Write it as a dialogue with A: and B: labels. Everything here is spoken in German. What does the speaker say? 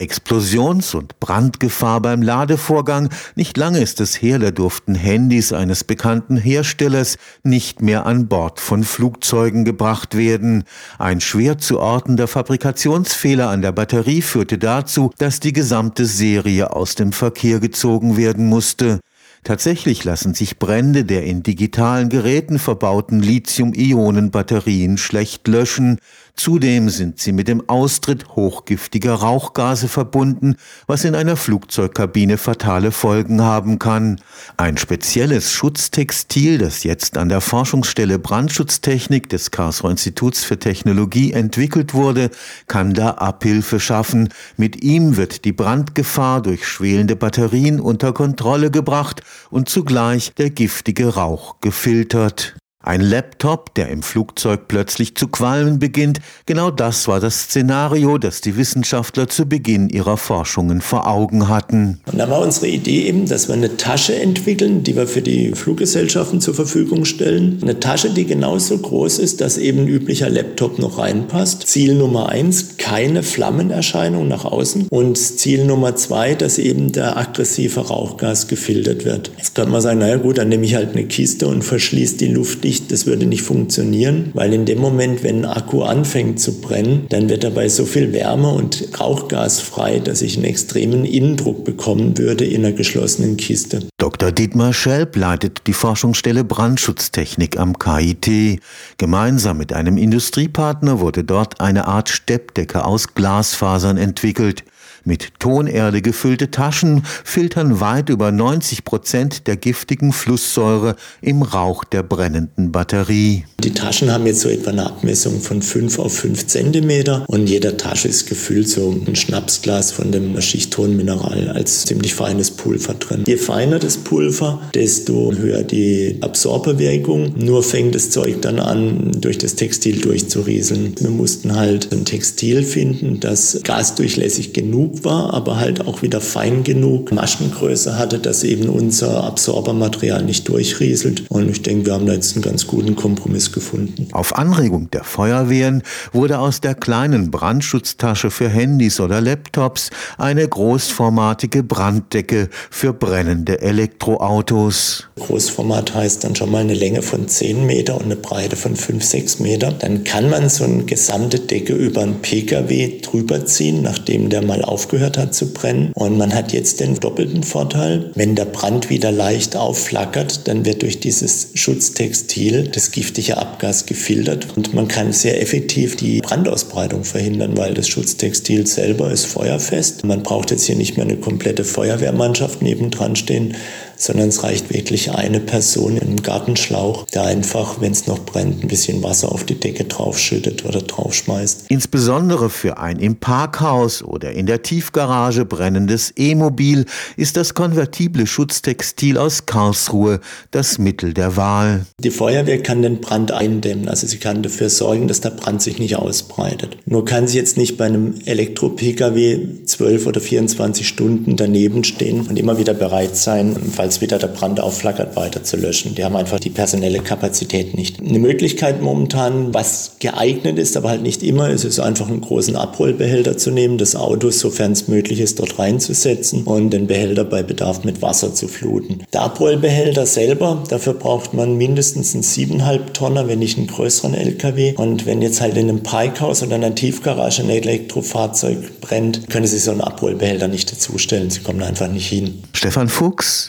A: Explosions- und Brandgefahr beim Ladevorgang. Nicht lange ist es her, da durften Handys eines bekannten Herstellers nicht mehr an Bord von Flugzeugen gebracht werden. Ein schwer zu ortender Fabrikationsfehler an der Batterie führte dazu, dass die gesamte Serie aus dem Verkehr gezogen werden musste. Tatsächlich lassen sich Brände der in digitalen Geräten verbauten Lithium-Ionen-Batterien schlecht löschen. Zudem sind sie mit dem Austritt hochgiftiger Rauchgase verbunden, was in einer Flugzeugkabine fatale Folgen haben kann. Ein spezielles Schutztextil, das jetzt an der Forschungsstelle Brandschutztechnik des Karlsruher Instituts für Technologie entwickelt wurde, kann da Abhilfe schaffen. Mit ihm wird die Brandgefahr durch schwelende Batterien unter Kontrolle gebracht und zugleich der giftige Rauch gefiltert. Ein Laptop, der im Flugzeug plötzlich zu qualmen beginnt, genau das war das Szenario, das die Wissenschaftler zu Beginn ihrer Forschungen vor Augen hatten.
B: Und da war unsere Idee eben, dass wir eine Tasche entwickeln, die wir für die Fluggesellschaften zur Verfügung stellen. Eine Tasche, die genauso groß ist, dass eben ein üblicher Laptop noch reinpasst. Ziel Nummer eins, keine Flammenerscheinung nach außen. Und Ziel Nummer zwei, dass eben der aggressive Rauchgas gefiltert wird. Jetzt könnte man sagen, naja gut, dann nehme ich halt eine Kiste und verschließe die Luft dicht, das würde nicht funktionieren, weil in dem Moment, wenn ein Akku anfängt zu brennen, dann wird dabei so viel Wärme und Rauchgas frei, dass ich einen extremen Innendruck bekommen würde in einer geschlossenen Kiste.
A: Dr. Dietmar Schelp leitet die Forschungsstelle Brandschutztechnik am KIT. Gemeinsam mit einem Industriepartner wurde dort eine Art Steppdecke aus Glasfasern entwickelt. Mit Tonerde gefüllte Taschen filtern weit über 90 Prozent der giftigen Flusssäure im Rauch der brennenden Batterie.
B: Die Taschen haben jetzt so etwa eine Abmessung von 5 auf 5 Zentimeter und jeder Tasche ist gefüllt so ein Schnapsglas von dem Schichttonmineral als ziemlich feines Pulver drin. Je feiner das Pulver, desto höher die Absorberwirkung. Nur fängt das Zeug dann an, durch das Textil durchzurieseln. Wir mussten halt ein Textil finden, das gasdurchlässig genug genug war, aber halt auch wieder fein genug Maschengröße hatte, dass eben unser Absorbermaterial nicht durchrieselt. Und ich denke, wir haben da jetzt einen ganz guten Kompromiss gefunden.
A: Auf Anregung der Feuerwehren wurde aus der kleinen Brandschutztasche für Handys oder Laptops eine großformatige Branddecke für brennende Elektroautos.
B: Großformat heißt dann schon mal eine Länge von 10 Meter und eine Breite von 5, 6 Meter. Dann kann man so eine gesamte Decke über einen Pkw drüber ziehen, nachdem der mal auf aufgehört hat zu brennen. Und man hat jetzt den doppelten Vorteil, wenn der Brand wieder leicht aufflackert, dann wird durch dieses Schutztextil das giftige Abgas gefiltert und man kann sehr effektiv die Brandausbreitung verhindern, weil das Schutztextil selber ist feuerfest. Man braucht jetzt hier nicht mehr eine komplette Feuerwehrmannschaft nebendran stehen, sondern es reicht wirklich eine Person im Gartenschlauch, der einfach, wenn es noch brennt, ein bisschen Wasser auf die Decke draufschüttet oder draufschmeißt.
A: Insbesondere für ein im Parkhaus oder in der Tiefgarage brennendes E-Mobil ist das konvertible Schutztextil aus Karlsruhe das Mittel der Wahl.
B: Die Feuerwehr kann den Brand eindämmen, also sie kann dafür sorgen, dass der Brand sich nicht ausbreitet. Nur kann sie jetzt nicht bei einem Elektro-Pkw 12 oder 24 Stunden daneben stehen und immer wieder bereit sein, falls falls wieder der Brand aufflackert, weiter zu löschen. Die haben einfach die personelle Kapazität nicht. Eine Möglichkeit momentan, was geeignet ist, aber halt nicht immer, ist es einfach einen großen Abrollbehälter zu nehmen, das Auto, sofern es möglich ist, dort reinzusetzen und den Behälter bei Bedarf mit Wasser zu fluten. Der Abrollbehälter selber, dafür braucht man mindestens einen 7,5 Tonner, wenn nicht einen größeren LKW. Und wenn jetzt halt in einem Parkhaus oder einer Tiefgarage ein Elektrofahrzeug brennt, können Sie so einen Abrollbehälter nicht dazustellen. Sie kommen einfach nicht hin.
A: Stefan Fuchs,